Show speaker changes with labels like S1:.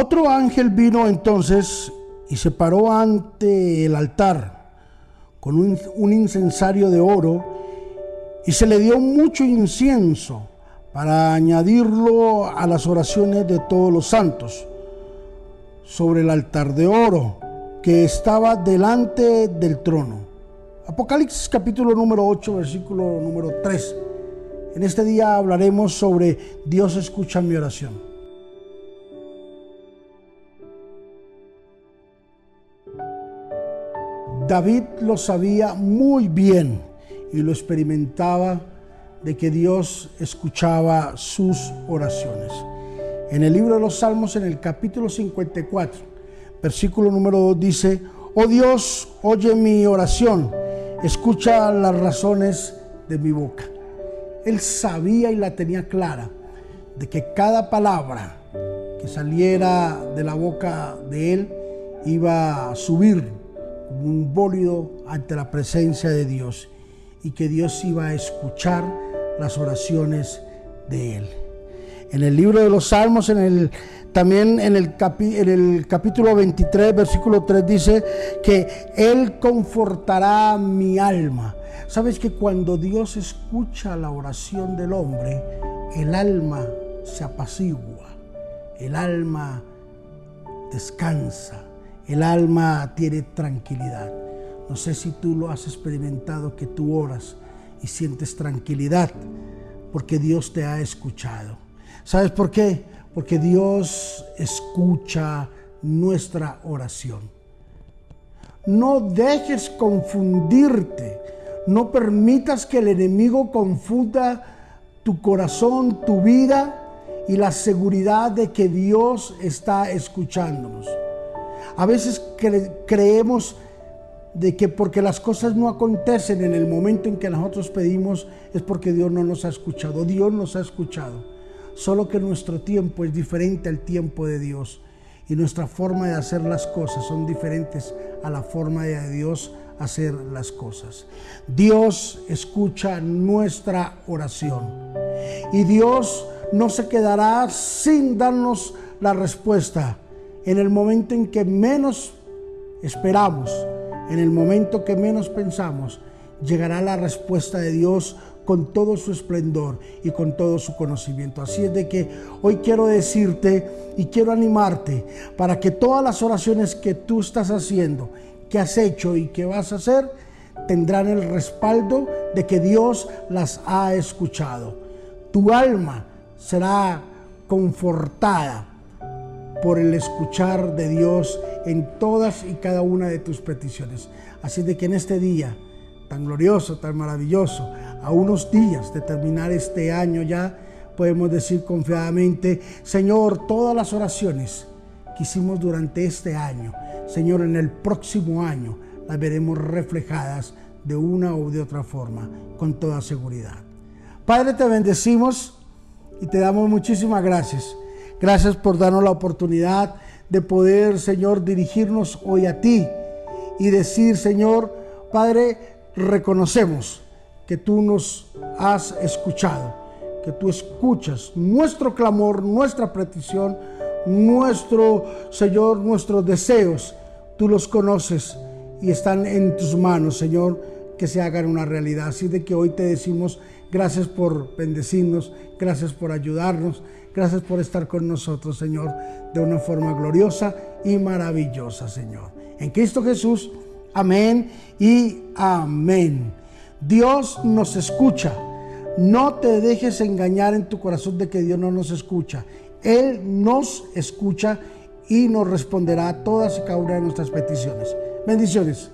S1: Otro ángel vino entonces y se paró ante el altar con un, incensario de oro y se le dio mucho incienso para añadirlo a las oraciones de todos los santos sobre el altar de oro que estaba delante del trono. Apocalipsis capítulo número 8, versículo número 3. En este día hablaremos sobre Dios escucha mi oración. David lo sabía muy bien y lo experimentaba de que Dios escuchaba sus oraciones. En el libro de los Salmos, en el capítulo 54, versículo número 2 dice, oh Dios, oye mi oración, escucha las razones de mi boca. Él sabía y la tenía clara de que cada palabra que saliera de la boca de él iba a subir un bólido ante la presencia de Dios y que Dios iba a escuchar las oraciones de él. En el libro de los Salmos, en el, también en el, en el capítulo 23, versículo 3 dice que Él confortará mi alma. Sabes que cuando Dios escucha la oración del hombre, el alma se apacigua, el alma descansa, el alma tiene tranquilidad. No sé si tú lo has experimentado, que tú oras y sientes tranquilidad porque Dios te ha escuchado. ¿Sabes por qué? Porque Dios escucha nuestra oración. No dejes confundirte. No permitas que el enemigo confunda tu corazón, tu vida y la seguridad de que Dios está escuchándonos. A veces creemos de que porque las cosas no acontecen en el momento en que nosotros pedimos es porque Dios no nos ha escuchado. Dios nos ha escuchado. Solo que nuestro tiempo es diferente al tiempo de Dios y nuestra forma de hacer las cosas son diferentes a la forma de Dios hacer las cosas. Dios escucha nuestra oración y Dios no se quedará sin darnos la respuesta en el momento en que menos esperamos en el momento que menos pensamos, llegará la respuesta de Dios con todo su esplendor y con todo su conocimiento. Así es de que hoy quiero decirte y quiero animarte para que todas las oraciones que tú estás haciendo, que has hecho y que vas a hacer, tendrán el respaldo de que Dios las ha escuchado. Tu alma será confortada por el escuchar de Dios en todas y cada una de tus peticiones. Así de que en este día tan glorioso, tan maravilloso, a unos días de terminar este año ya, podemos decir confiadamente, Señor, todas las oraciones que hicimos durante este año, Señor, en el próximo año las veremos reflejadas de una u de otra forma, con toda seguridad. Padre, te bendecimos y te damos muchísimas gracias Gracias por darnos la oportunidad de poder, Señor, dirigirnos hoy a ti y decir, Señor, Padre, reconocemos que tú nos has escuchado, que tú escuchas nuestro clamor, nuestra petición, nuestro, Señor, nuestros deseos. Tú los conoces y están en tus manos, Señor, que se hagan una realidad. Así de que hoy te decimos gracias por bendecirnos, gracias por ayudarnos, Gracias por estar con nosotros, Señor, de una forma gloriosa y maravillosa, Señor. En Cristo Jesús, amén y amén. Dios nos escucha. No te dejes engañar en tu corazón de que Dios no nos escucha. Él nos escucha y nos responderá a todas y cada una de nuestras peticiones. Bendiciones.